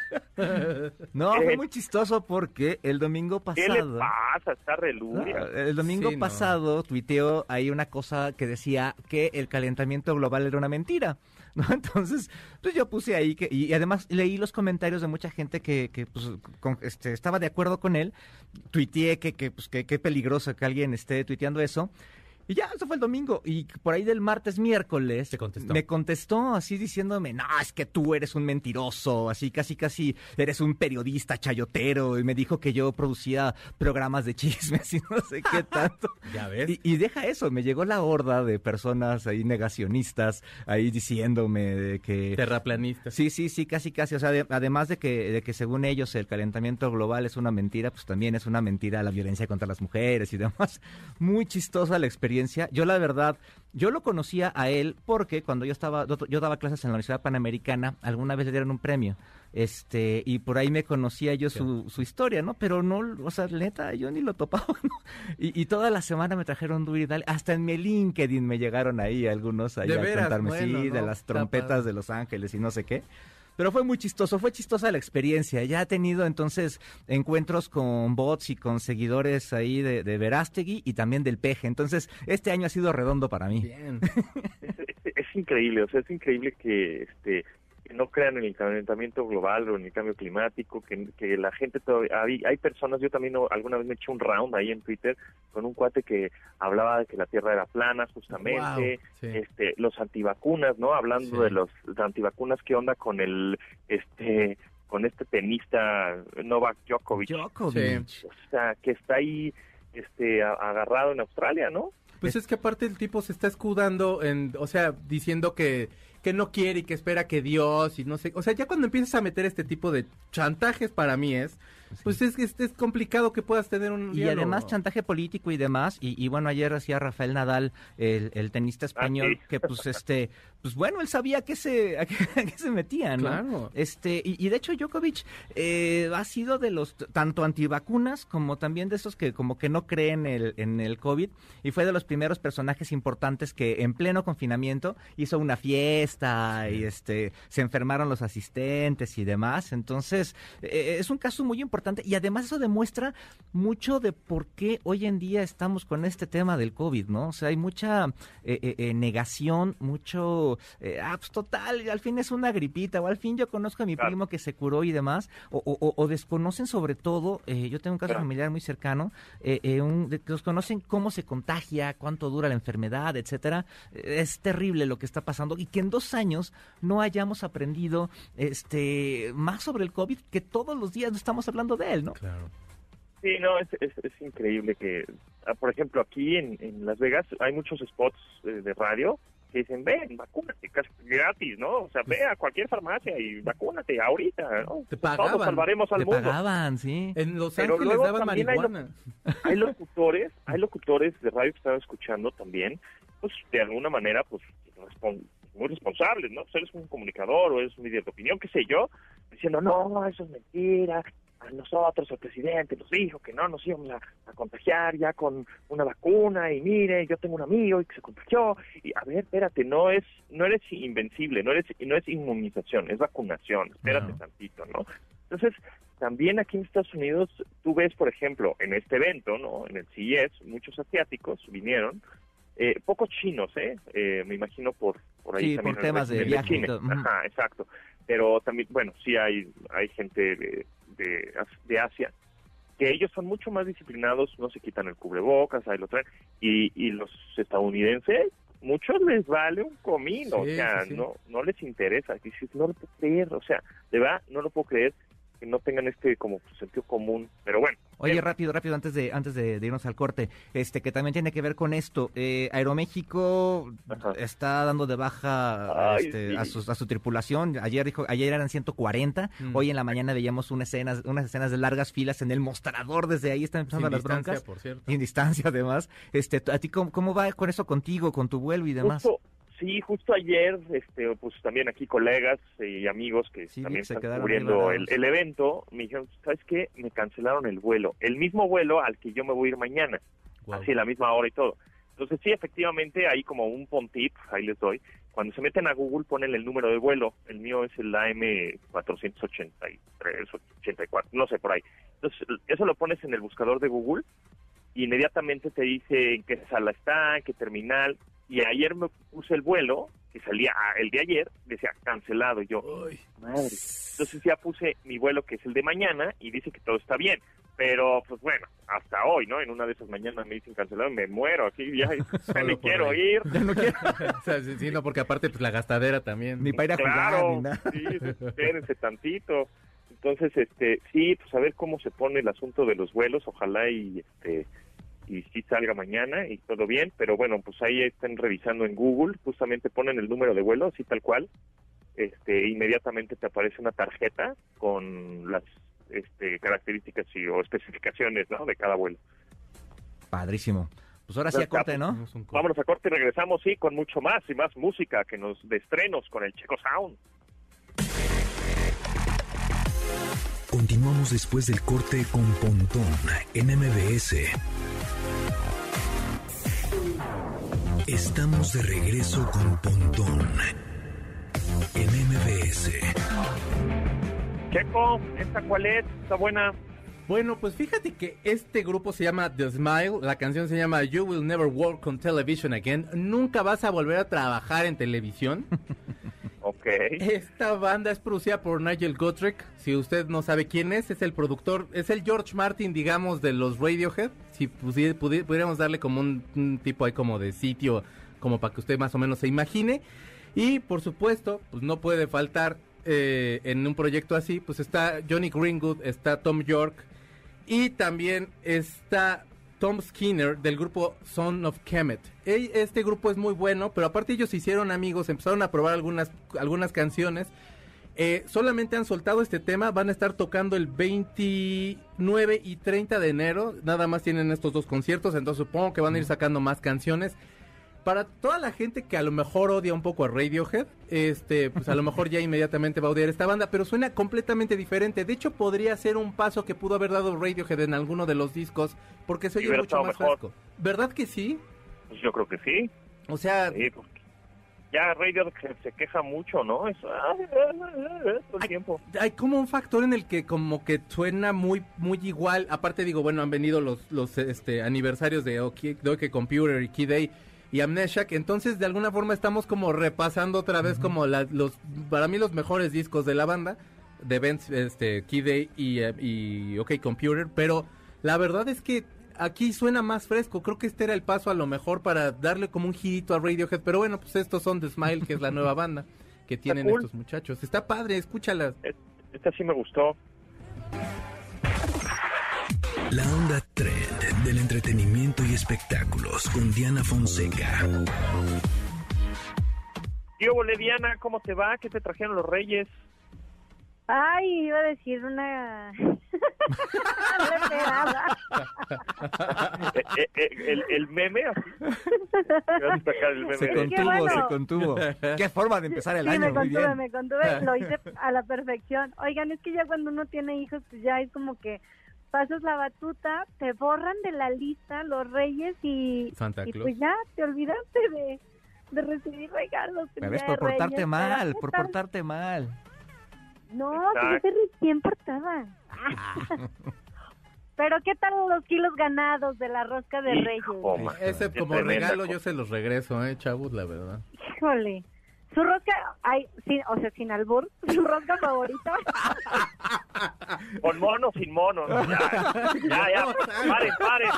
No, fue Eh, muy chistoso porque el domingo ¿Qué le pasado... pasa? Está reluria. Ah, El domingo Sí, no. pasado tuiteó ahí una cosa que decía que el calentamiento global era una mentira. ¿No? Entonces, pues yo puse ahí que, y además leí los comentarios de mucha gente que, que pues, con- este, estaba de acuerdo con él. Tuiteé que, que, pues, que, qué peligroso que alguien esté tuiteando eso. Y ya, eso fue el domingo. Y por ahí del martes, miércoles, Te contestó. me contestó así diciéndome, no, es que tú eres un mentiroso, así casi casi eres un periodista chayotero. Y me dijo que yo producía programas de chismes y no sé qué tanto. Ya ves. Y, y deja eso, me llegó la horda de personas ahí negacionistas, ahí diciéndome de que... Terraplanistas. Sí, sí, sí, casi, casi. O sea, de- además de que, de que según ellos el calentamiento global es una mentira, pues también es una mentira la violencia contra las mujeres y demás. Muy chistosa la experiencia. Yo la verdad, yo lo conocía a él porque cuando yo estaba, yo daba clases en la Universidad Panamericana, alguna vez le dieron un premio. Este, y por ahí me conocía yo su, su historia, ¿no? Pero no, o sea, neta, yo ni lo topaba, ¿no? Y, y toda la semana me trajeron duro y dale. Hasta en mi LinkedIn me llegaron ahí algunos ahí a veras, contarme, bueno, sí, de las trompetas de Los Ángeles y no sé qué. Pero fue muy chistoso, fue chistosa la experiencia. Ya he tenido entonces encuentros con bots y con seguidores ahí de, de Verástegui y también del Peje. Entonces, este año ha sido redondo para mí. Bien. Es- es increíble, o sea, es increíble que este que no crean en el calentamiento global o en el cambio climático, que, que la gente todavía, hay, hay personas, yo también no- alguna vez me eché un round ahí en Twitter con un cuate que hablaba de que la Tierra era plana justamente, Wow, sí. este, los antivacunas, ¿no? Hablando Sí. de los de antivacunas, ¿qué onda con el, este, con este tenista Novak Djokovic? Djokovic. O sea, que está ahí, este, agarrado en Australia, ¿no? Pues es que aparte el tipo se está escudando en, o sea, diciendo que, que no quiere y que espera que Dios y no sé, o sea, ya cuando empiezas a meter este tipo de chantajes para mí es, pues es, es, es complicado que puedas tener un Y diálogo. además chantaje político y demás. Y, y bueno, ayer hacía Rafael Nadal, el, el tenista español, sí. que pues este, pues bueno, él sabía a qué se, a qué, a qué se metía, ¿no? Claro. Este, y, y de hecho Djokovic eh, ha sido de los tanto antivacunas como también de esos que como que no creen el, en el COVID y fue de los primeros personajes importantes que en pleno confinamiento hizo una fiesta y este se enfermaron los asistentes y demás. Entonces, eh, es un caso muy importante y además eso demuestra mucho de por qué hoy en día estamos con este tema del COVID, ¿no? O sea, hay mucha eh, eh, eh, negación, mucho, ah, pues total, al fin es una gripita, o al fin yo conozco a mi Claro. primo que se curó y demás, o, o- o- desconocen sobre todo, yo tengo un caso Claro. familiar muy cercano, eh, eh, un- de- desconocen cómo se contagia, cuánto dura la enfermedad, etcétera. Es terrible lo que está pasando y que en dos años no hayamos aprendido este más sobre el COVID que todos los días estamos hablando de él, ¿no? Claro. Sí, no, es, es, es increíble que, ah, por ejemplo, aquí en, en Las Vegas hay muchos spots eh, de radio que dicen, ven, vacúnate, casi gratis, ¿no? O sea, ve a cualquier farmacia y vacúnate ahorita, ¿no? Te Todos pagaban. salvaremos al Te mundo. pagaban, sí. En Los Pero Ángeles luego daban también hay lo- marihuana. Hay locutores, hay locutores de radio que estaba escuchando también, pues de alguna manera, pues muy responsables, ¿no? Pues eres un comunicador o eres un líder de opinión, qué sé yo, diciendo, no, eso es mentira, a nosotros el presidente nos dijo que no nos íbamos a, a contagiar ya con una vacuna y mire, yo tengo un amigo y que se contagió y a ver, espérate, no es no eres invencible, no eres no es inmunización, es vacunación, espérate tantito, ¿no? Entonces, también aquí en Estados Unidos, tú ves, por ejemplo, en este evento, ¿no? En el CES, muchos asiáticos vinieron, eh, pocos chinos, ¿eh? Eh, Me imagino por, por ahí Sí, también. por temas de viaje China. Ajá, exacto. Pero también, bueno, sí hay, hay gente de, de, As- de Asia que ellos son mucho más disciplinados, no se quitan el cubrebocas, ahí lo traen, y, y los estadounidenses, muchos les vale un comino, Sí, o sea, sí, sí. no no les interesa, dices, no lo puedo creer, o sea, de verdad, no lo puedo creer que no tengan este como sentido común, pero bueno. Oye, eh, rápido, rápido, antes de antes de, de irnos al corte, este que también tiene que ver con esto. Eh, Aeroméxico Ajá. está dando de baja Ay, este, sí. a, su, a su tripulación. Ayer dijo, ayer eran 140. Mm. Hoy en la mañana veíamos una escenas, unas escenas de largas filas en el mostrador. Desde ahí están empezando Sin las distancia, broncas. por cierto. Sin distancia, además. Este, ¿A ti cómo, cómo va con eso contigo, con tu vuelo y demás? Justo, sí, justo ayer, este, pues también aquí colegas y amigos que Sí, también se están cubriendo el, el evento, me dijeron, ¿sabes qué? Me cancelaron el vuelo, el mismo vuelo al que yo me voy a ir mañana, así a la misma hora y todo. Entonces sí, efectivamente, ahí como un pontip, ahí les doy, cuando se meten a Google ponen el número de vuelo, el mío es el AM483, 84, no sé, por ahí. Entonces eso lo pones en el buscador de Google y inmediatamente te dice en qué sala está, en qué terminal. Y ayer me puse el vuelo, que salía ah, el de ayer, decía cancelado. Y yo, madre. Entonces ya puse mi vuelo, que es el de mañana, y dice que todo está bien. Pero, pues bueno, hasta hoy, ¿no? En una de esas mañanas me dicen cancelado, me muero aquí, ya, ya me quiero ahí. ir. Ya no quiero o sea, sí, sí, no, porque aparte, pues la gastadera también. ni para ir a jugar, Claro, ni nada. sí, espérense tantito. Entonces, este, sí, pues a ver cómo se pone el asunto de los vuelos, ojalá y este y sí salga mañana y todo bien, pero bueno, pues ahí están revisando en Google, justamente ponen el número de vuelo, así tal cual, este, inmediatamente te aparece una tarjeta con las este, características y, o especificaciones, ¿no? De cada vuelo. Padrísimo. Pues ahora sí a corte. ¿no? Vámonos a corte y regresamos, sí, con mucho más y más música que nos de estrenos con el Checo Sound. Continuamos después del corte con Pontón en MBS. Estamos de regreso con Pontón en MBS. Checo, ¿esta cuál es? ¿Está buena? Bueno, pues fíjate que este grupo se llama The Smile, la canción se llama You Will Never Work on Television Again, nunca vas a volver a trabajar en televisión. Ok. Esta banda es producida por Nigel Godrich, si usted no sabe quién es, es el productor, es el George Martin, digamos, de los Radiohead, si pudiéramos darle como un, un tipo ahí como de sitio, como para que usted más o menos se imagine. Y por supuesto, pues no puede faltar eh, en un proyecto así, pues está Johnny Greenwood, está Tom York y también está Tom Skinner del grupo Son of Kemet. Este grupo es muy bueno, pero aparte ellos se hicieron amigos, empezaron a probar algunas, algunas canciones. Eh, solamente han soltado este tema, van a estar tocando el 29 y 30 de enero, nada más tienen estos dos conciertos, entonces supongo que van a ir sacando más canciones. Para toda la gente que a lo mejor odia un poco a Radiohead, este, pues a lo mejor ya inmediatamente va a odiar esta banda, pero suena completamente diferente. De hecho, podría ser un paso que pudo haber dado Radiohead en alguno de los discos, porque se oye mucho más mejor. fresco. ¿Verdad que sí? Pues yo creo que sí. O sea, Sí, porque ya Radio se, queja mucho, ¿no? Eso, ah, ah, ah, todo el tiempo. hay como un factor en el que como que suena muy muy igual. Aparte digo, bueno, han venido los los este aniversarios de OK, de OK Computer y Key Day y Amnesiac, entonces de alguna forma estamos como repasando otra vez como la- los para mí los mejores discos de la banda de Benz, este Key Day y, eh, y OK Computer, pero la verdad es que aquí suena más fresco. Creo que este era el paso a lo mejor para darle como un girito a Radiohead, pero bueno, pues estos son The Smile, que es la nueva banda que tienen cool. estos muchachos. Está padre, escúchalas. Esta sí me gustó. La onda trend del entretenimiento y espectáculos con Diana Fonseca. Tío Boliviana, ¿cómo te va? ¿Qué te trajeron los reyes? Ay, iba a decir una... esperaba. Eh, eh, eh, el, el meme, así. El meme. Se contuvo, bueno. se contuvo. Qué forma de empezar el Sí, año, me muy contuve, bien. me contuve, lo hice a la perfección. Oigan, es que ya cuando uno tiene hijos, pues ya es como que pasas la batuta, te borran de la lista los reyes y, Santa y Claus. pues ya te olvidaste de, de recibir regalos. Me ves por de portarte Reyes, mal, pero por portarte mal. No, yo te bien portada. Pero ¿qué tal los kilos ganados de la rosca de Reyes? Hijo. Ese como regalo yo se los regreso, eh, chavos, la verdad. Híjole. Su rosca, ay, sí, o sea, sin albur, su rosca favorita. Con mono, sin mono. ¿no? Ya, ya, ya. Paren, paren.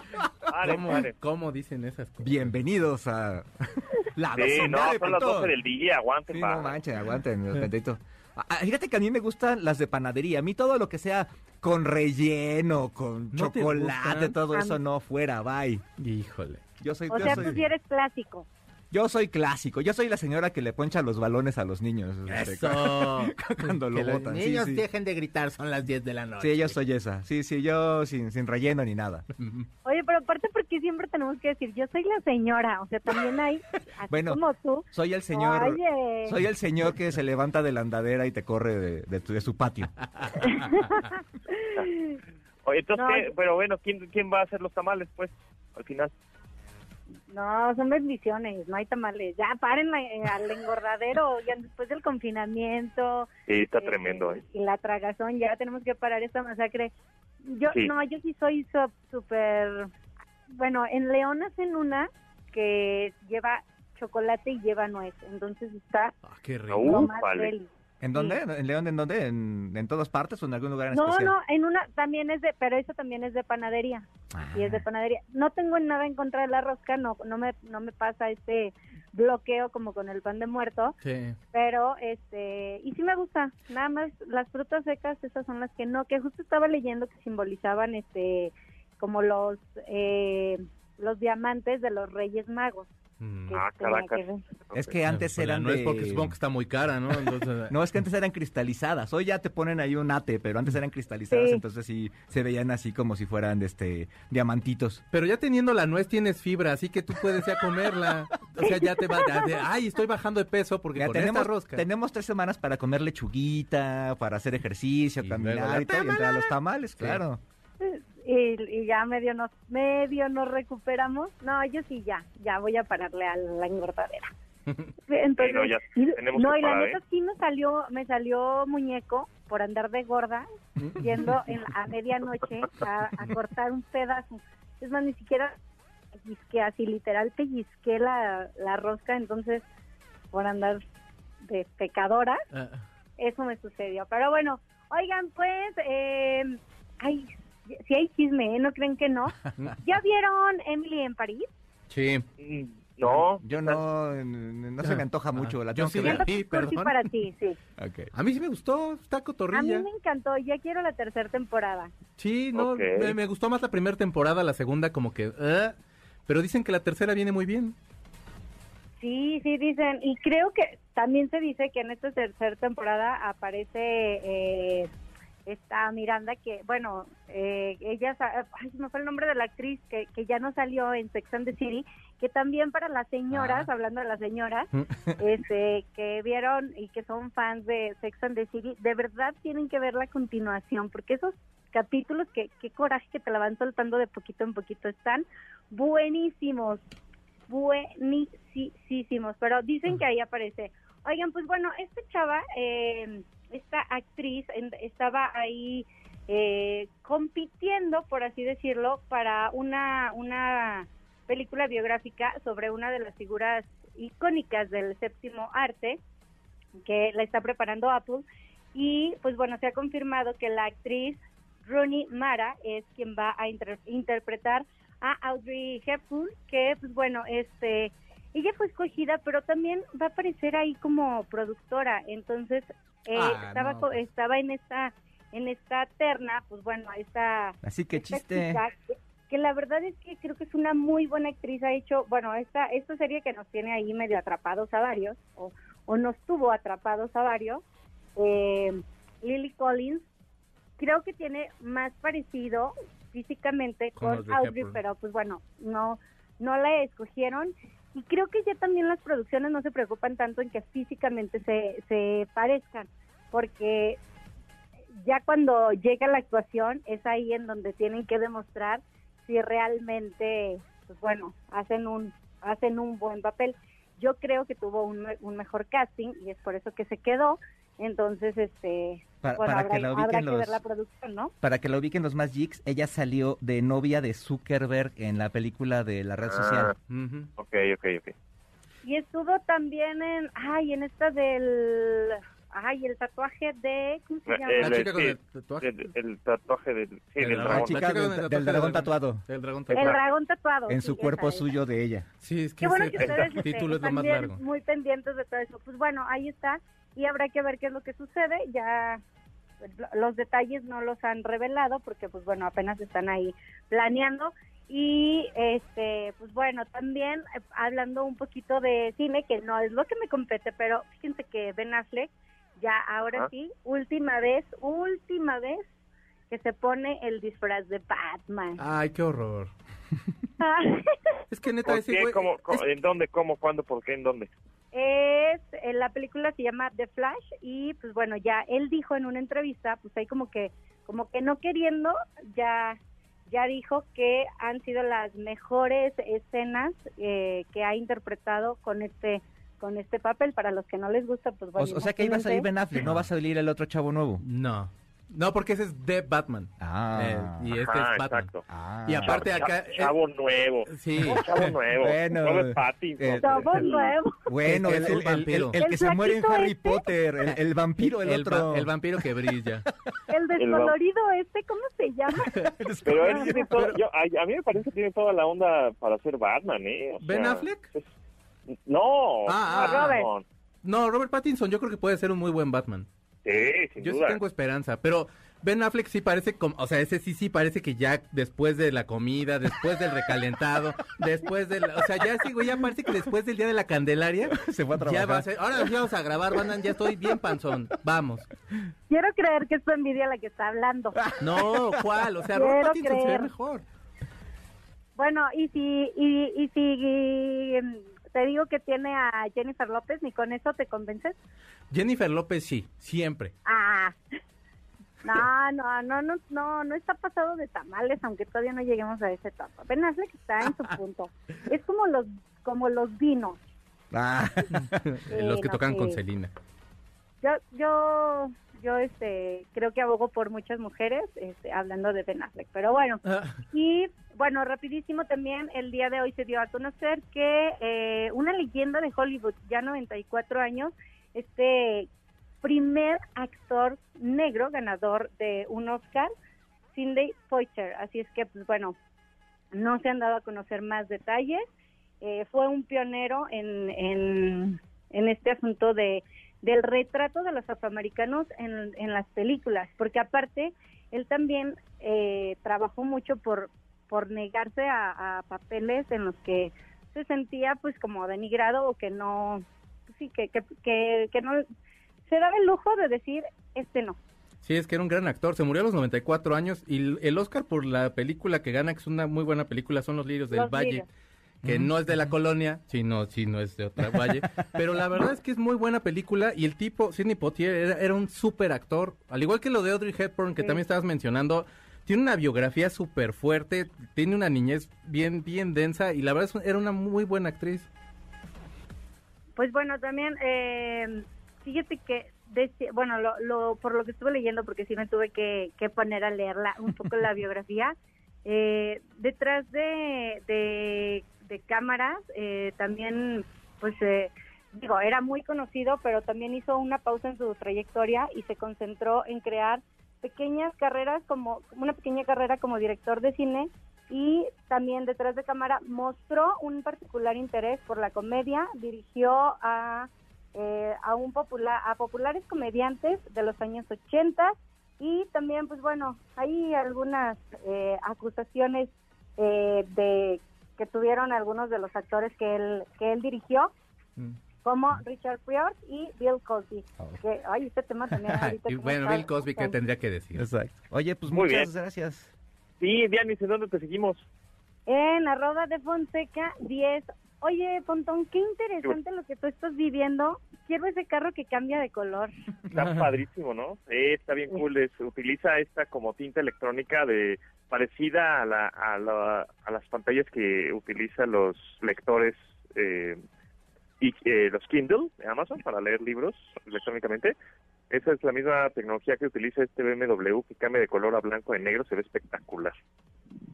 Paren, ¿Cómo, paren. cómo dicen esas cosas? Bienvenidos a la Sí, no, de son las Pontón. 12 del día, aguanten, Sí, pa. no manchen, aguanten, tantito. Ah, ah, Fíjate que a mí me gustan las de panadería. A mí todo lo que sea con relleno, con ¿No te chocolate, todo eso no fuera, bye. Híjole. Yo soy, O yo sea, soy, tú sí eres clásico. Yo soy clásico. Yo soy la señora que le poncha los balones a los niños. Eso. Cuando lo Que los botan, sí, niños sí. dejen de gritar, son las 10 de la noche. Sí, yo soy esa. Sí, sí, yo sin, sin relleno ni nada. Oye, pero aparte, porque siempre tenemos que decir, yo soy la señora? O sea, también hay, así Bueno, como tú. Soy el señor. Oye. Soy el señor que se levanta de la andadera y te corre de, de tu- de su patio. Oye, entonces, No, ¿qué? yo- pero bueno, ¿quién, ¿quién va a hacer los tamales, pues, al final? No, son bendiciones, no hay tamales. Ya paren la- eh, al engordadero, ya después del confinamiento. Sí, está eh, tremendo, ¿eh? Y la tragazón, ya tenemos que parar esta masacre. Yo, Sí. no, yo sí soy so- súper... Bueno, en León hacen una que lleva chocolate y lleva nuez, entonces está Ah, qué rico. Lo más vale. ¿En dónde? ¿En León en dónde? ¿En, en todas partes o en algún lugar en No, especial? no, en una también es de, pero eso también es de panadería. y es de Ah. panadería. No tengo nada en contra de la rosca, no no me no me pasa este bloqueo como con el pan de muerto, Sí. pero este y sí me gusta. Nada más las frutas secas esas son las que no, que justo estaba leyendo que simbolizaban este como los eh, los diamantes de los Reyes Magos. Mm. que Ah, Caracas. que. Es que antes Pues eran nuez de... porque supongo que está muy cara, ¿no? Entonces, No, es que antes eran cristalizadas. Hoy ya te ponen ahí un ate, pero antes eran cristalizadas, Sí. entonces sí se veían así como si fueran este diamantitos. Pero ya teniendo la nuez tienes fibra, así que tú puedes ya comerla. O sea, ya te va ya de, ay, estoy bajando de peso porque Ya con tenemos, esta rosca. tenemos tres semanas para comer lechuguita, para hacer ejercicio, Y caminar y todo, y entre los tamales, claro. Y, y ya medio nos medio nos recuperamos. No, yo sí ya, ya voy a pararle a la engordadera. Entonces, no, ya y- tenemos no, que y la neta ¿eh? sí me salió, me salió muñeco por andar de gorda, yendo en, a medianoche a, a cortar un pedazo. Es más, ni siquiera pellizqué así, literal pellizqué la, la rosca, entonces por andar de pecadora, Ah, eso me sucedió. Pero bueno, oigan, pues, eh, ay, si hay chisme, ¿eh? ¿No creen que no? ¿Ya vieron Emily en París? sí. No. Yo no, no se me antoja mucho, la Yo tengo sí que la ver. perdón. para ti, sí. A mí sí me gustó, está A mí cotorrilla. me encantó, ya quiero la tercera temporada. Sí, no, me, me gustó más la primera temporada, la segunda como que... eh, pero dicen que la tercera viene muy bien. Sí, sí, dicen, y creo que también se dice que en esta tercera temporada aparece eh, esta Miranda que, bueno, eh, ella, ay, se me fue el nombre de la actriz que, que ya no salió en Sex and the City, que también para las señoras, Ah. hablando de las señoras, este, que vieron y que son fans de Sex and the City, de verdad tienen que ver la continuación, porque esos capítulos, que qué coraje que te la van soltando de poquito en poquito, están buenísimos, buenísimos, pero dicen que ahí aparece. Oigan, pues bueno, esta chava, eh, esta actriz estaba ahí eh, compitiendo, por así decirlo, para una, una película biográfica sobre una de las figuras icónicas del séptimo arte que la está preparando Apple. Y pues bueno se ha confirmado que la actriz Rooney Mara es quien va a inter- interpretar a Audrey Hepburn que pues bueno este ella fue escogida pero también va a aparecer ahí como productora. Entonces eh, Ah, estaba no, pues. estaba en esta en esta terna pues bueno esta Así que esta chiste. chica que, que la verdad es que creo que es una muy buena actriz. Ha hecho, bueno, esta, esta serie que nos tiene ahí medio atrapados a varios, o, o nos tuvo atrapados a varios, eh, Lily Collins, creo que tiene más parecido físicamente Con Audrey, Hepburn. pero pues bueno, no, no la escogieron. Y creo que ya también las producciones no se preocupan tanto en que físicamente se, se parezcan, porque ya cuando llega la actuación es ahí en donde tienen que demostrar si realmente, pues bueno, hacen un hacen un buen papel. Yo creo que tuvo un, un mejor casting y es por eso que se quedó. Entonces, este, Para- bueno, para habrá, que la habrá ubiquen que ver los- la producción, ¿no? Para que lo ubiquen los más geeks, ella salió de novia de Zuckerberg en la película de la red Ah. social. Ujú. Ok, ok, ok. Y estuvo también en, ay, en esta del, ay, el tatuaje de, ¿cómo se Eh, llama? el- La chica con el tatuaje. El, el tatuaje del, sí, El del dragón. La chica La chica del- el del tatuaje dragón tatuado. El dragón el tatuado. dragón tatuado. En sí, su cuerpo esa es. suyo de ella. Sí, es que Qué bueno ese- que ustedes el este, título es lo están más largo. muy pendientes de todo eso. Pues bueno, ahí está y habrá que ver qué es lo que sucede. Ya pues, lo- los detalles no los han revelado porque pues bueno, apenas están ahí planeando y este pues bueno, también eh, hablando un poquito de cine que no es lo que me compete, pero fíjense que Ben Affleck ya ahora sí, última vez, última vez que se pone el disfraz de Batman. Ay, qué horror. Es que neta, ¿Por ese qué? güey... ¿Cómo, cómo- es- ¿En dónde? ¿Cómo? ¿Cuándo? ¿Por qué? ¿En dónde? Es, eh, la película se llama The Flash y pues bueno, ya él dijo en una entrevista, pues ahí como que, como que no queriendo, ya, ya dijo que han sido las mejores escenas eh, que ha interpretado con este, con este papel. Para los que no les gusta, pues O, bueno. o sea que ahí va a salir. Ben Affleck, no va a salir el otro chavo nuevo. No. No, porque ese es The Batman. Ah. Eh, y este Ajá, es Batman. exacto. Ah. Y aparte Cha- acá... Chavo nuevo. Sí. Chavo nuevo. Bueno, Robert Pattinson. eh, Somos nuevos. Bueno, el, el- el- vampiro. el que El se muere en Harry este. Potter, el, el vampiro, el, el, otro. va- el vampiro que brilla. El descolorido este, ¿cómo se llama? Pero él tiene todo, yo, a, a mí me parece que tiene toda la onda para ser Batman, ¿eh? O ¿Ben sea, Affleck? es- no. Ah, ah, Batman. No, Robert Pattinson yo creo que puede ser un muy buen Batman. Sí, sin Yo sí duda. tengo esperanza, pero Ben Affleck sí parece como, o sea, ese sí sí parece que ya después de la comida, después del recalentado, después del, o sea, ya sí, güey, ya parece que después del día de la Candelaria Se fue a ya trabajar. va a ser, ahora sí vamos a grabar, bandan, ya estoy bien panzón, vamos. Quiero creer que es tu envidia la que está hablando. No, ¿cuál? O sea, Quiero Robert Pattinson se ve creer. mejor. Bueno, y si, y, y si te digo que tiene a Jennifer López, ¿ni con eso te convences? Jennifer López sí, siempre. Ah, no, no, no, no, no, no está pasado de tamales, aunque todavía no lleguemos a esa etapa. Ben Affleck está en su punto. Es como los, como los vinos. Ah. Los que no, tocan con sí. Selena. Yo, yo, yo, este, creo que abogo por muchas mujeres, este, hablando de Ben Affleck. Pero bueno, y bueno, rapidísimo también, el día de hoy se dio a conocer que eh, una leyenda de Hollywood, ya 94 años, este primer actor negro ganador de un Oscar, Cindy Poitier. Así es que, pues bueno, no se han dado a conocer más detalles. Eh, fue un pionero en, en, en este asunto de del retrato de los afroamericanos en, en las películas, porque aparte él también eh, trabajó mucho por por negarse a, a papeles en los que se sentía pues como denigrado o que no sí que, que, que, que no se daba el lujo de decir este no Sí, es que era un gran actor. Se murió a los 94 años y el- el Oscar por la película que gana, que es una muy buena película, son Los Lirios del Los Valle. Lirios. Que no es de la colonia, sino, no es de otra valle. Pero la verdad es que es muy buena película y el tipo, Sidney Poitier, era, era un súper actor. Al igual que lo de Audrey Hepburn, que Sí. también estabas mencionando, tiene una biografía súper fuerte, tiene una niñez bien, bien densa y la verdad es era una muy buena actriz. Pues bueno, también, eh, fíjate que, bueno, lo, lo- por lo que estuve leyendo, porque sí me tuve que, que poner a leerla un poco la biografía, eh, detrás de, de, de cámaras, eh, también, pues, eh, digo, era muy conocido, pero también hizo una pausa en su trayectoria y se concentró en crear pequeñas carreras, como una pequeña carrera como director de cine y también detrás de cámara mostró un particular interés por la comedia, dirigió a, eh, a un popular a populares comediantes de los años 80 y también pues bueno hay algunas eh, acusaciones eh, de que tuvieron algunos de los actores que él que él dirigió Mm. como Richard Pryor y Bill Cosby que ay este tema también ahorita y bueno, Bill Cosby, ¿qué tendría que decir? Exacto. Oye, pues Muy muchas bien. gracias. Sí, Dianis, ¿en dónde te seguimos? En arroba de Fonseca 10. Oye, Pontón, qué interesante lo que tú estás viviendo. Quiero ese carro que cambia de color. Está padrísimo, ¿no? Sí, está bien cool. Es- utiliza esta como tinta electrónica de parecida a, la, a, la- a las pantallas que utilizan los lectores eh, y eh, los Kindle de Amazon para leer libros electrónicamente. Esa es la misma tecnología que utiliza este BMW que cambia de color a blanco y negro. Se ve espectacular.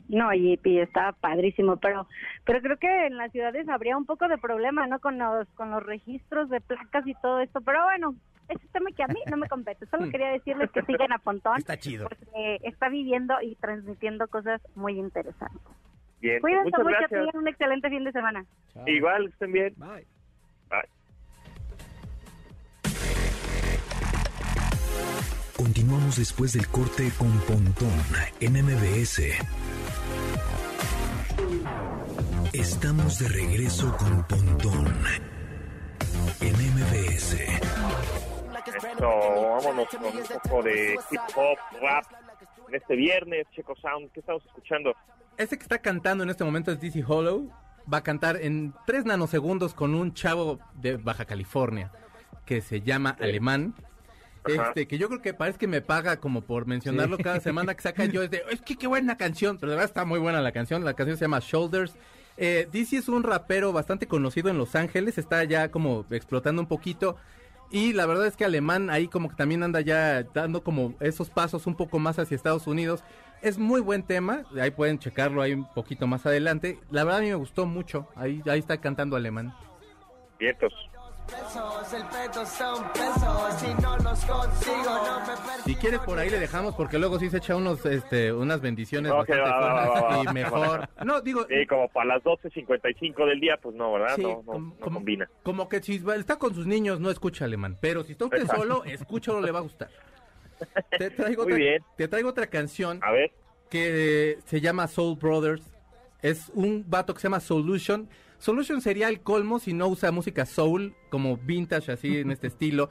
No, y, y está padrísimo, pero pero creo que en las ciudades habría un poco de problema, ¿no? Con los con los registros de placas y todo esto, pero bueno, ese tema que a mí no me compete. Solo quería decirles que sigan a Pontón. Está chido. Porque está viviendo y transmitiendo cosas muy interesantes. Bien, Cuídense muchas mucho, gracias. tengan un excelente fin de semana. Igual, estén bien. Bye. Bye. Continuamos después del corte con Pontón en MBS. Estamos de regreso con Pontón en MBS. Esto, vámonos con un poco de hip hop, rap. En este viernes, Checo Sound, ¿qué estamos escuchando? Ese que está cantando en este momento es DC Hollow. Va a cantar en 3 nanosegundos con un chavo de Baja California que se llama Alemán. Ajá. Este, que yo creo que parece que me paga como por mencionarlo Sí. cada semana que saca yo. Es, de, es que qué buena canción. Pero de verdad está muy buena la canción. La canción se llama Shoulders. Eh, DC es un rapero bastante conocido en Los Ángeles. Está ya como explotando un poquito. Y la verdad es que Alemán ahí como que también anda ya dando como esos pasos un poco más hacia Estados Unidos. Es muy buen tema, ahí pueden checarlo ahí un poquito más adelante. La verdad a mí me gustó mucho, ahí, ahí está cantando Alemán. Vientos. Si quieres por ahí le dejamos porque luego sí se echa unos, este, unas bendiciones Ok, bastante va, va, va, fuertes va, y mejor. No, digo, Sí, como para las 12.55 del día, pues no, ¿verdad? Sí, no, no, como, no como- combina. como que si está con sus niños no escucha alemán, pero si está usted Exacto. solo, escúchalo, le va a gustar. Te traigo, Muy otra, bien. te traigo otra canción A ver, que se llama Soul Brothers. Es un vato que se llama Solution. Solution sería el colmo si no usa música soul, como vintage, así en este estilo.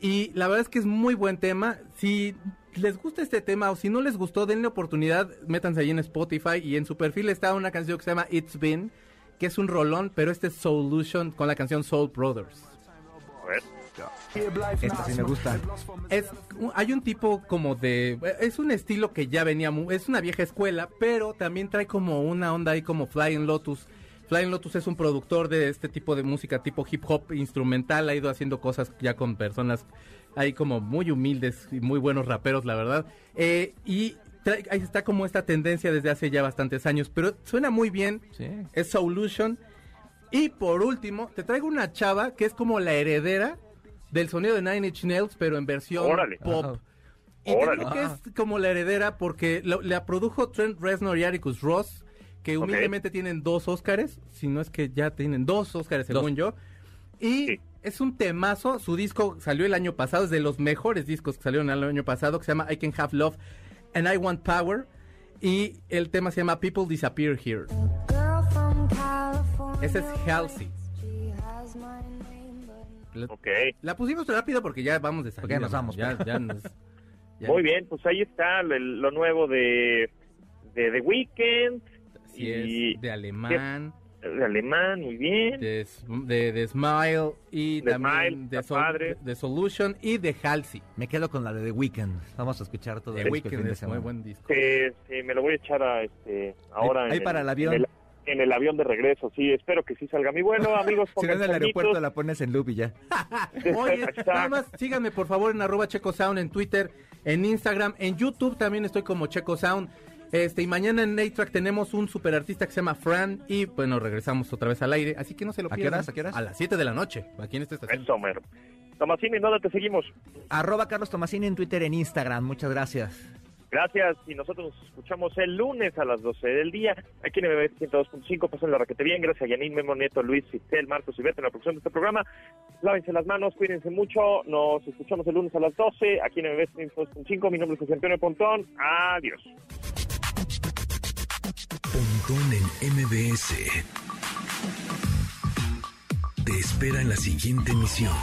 Y la verdad es que es muy buen tema. Si les gusta este tema o si no les gustó, denle oportunidad, métanse ahí en Spotify y en su perfil está una canción que se llama It's Been, que es un rolón, pero este es Solution con la canción Soul Brothers. Esta sí me gusta. Es, hay un tipo como de... Es un estilo que ya venía... Es una vieja escuela, pero también trae como una onda ahí como Flying Lotus. Flying Lotus es un productor de este tipo de música tipo hip hop instrumental. Ha ido haciendo cosas ya con personas ahí como muy humildes y muy buenos raperos, la verdad. Eh, y ahí está como esta tendencia desde hace ya bastantes años. Pero suena muy bien. Sí. Es Solution. Y por último, te traigo una chava que es como la heredera del sonido de Nine Inch Nails, pero en versión Órale. pop. Wow. Y te Órale. digo que es como la heredera porque lo- la produjo Trent Reznor y Atticus Ross, que humildemente tienen dos Óscares, si no es que ya tienen dos Óscares según yo. Y Sí. es un temazo, su disco salió el año pasado, es de los mejores discos que salieron el año pasado, que se llama I Can Have Love and I Want Power. Y el tema se llama People Disappear Here. Ese es Halsey. La, Ok. la pusimos rápido porque ya vamos de salida. Porque ya nos vamos, Ya, ya nos- ya- Muy bien, pues ahí está lo, lo nuevo de, de The Weeknd, Así y es, de alemán, de alemán, muy bien. de, de, de Smile y De también Smile, de, padre. de Solution y de Halsey. Me quedo con la de The Weeknd. Vamos a escuchar todo The el Weeknd es muy buen disco. Sí, sí, me lo voy a echar a este ahora Ahí en, para el avión. En el, en el avión de regreso, sí, espero que sí salga. Mi bueno, amigos, Si en el aeropuerto la pones en loop y ya. Oye, nada más síganme por favor en arroba Checo Sound en Twitter, en Instagram, en YouTube también estoy como Checo Sound. Este, y mañana en Nate tenemos un super artista que se llama Fran y bueno, regresamos otra vez al aire, así que no se lo ¿A qué pierdan. horas? ¿A qué horas? A las 7 de la noche, aquí en esta estación. Eso, mero. Tomasini, ¿dónde te seguimos? Arroba Carlos Tomasini en Twitter, en Instagram. Muchas gracias. Gracias y nosotros nos escuchamos el lunes a las 12 del día aquí en MBS 102.5. Pasen la raquete bien. Gracias a Yanin, Memo, Neto, Luis, Cistel, Marcos y Beto en la producción de este programa. Lávense las manos, cuídense mucho. Nos escuchamos el lunes a las 12 aquí en MBS 102.5. Mi nombre es José Antonio Pontón. Adiós. Pontón en MBS. Te espera en la siguiente emisión.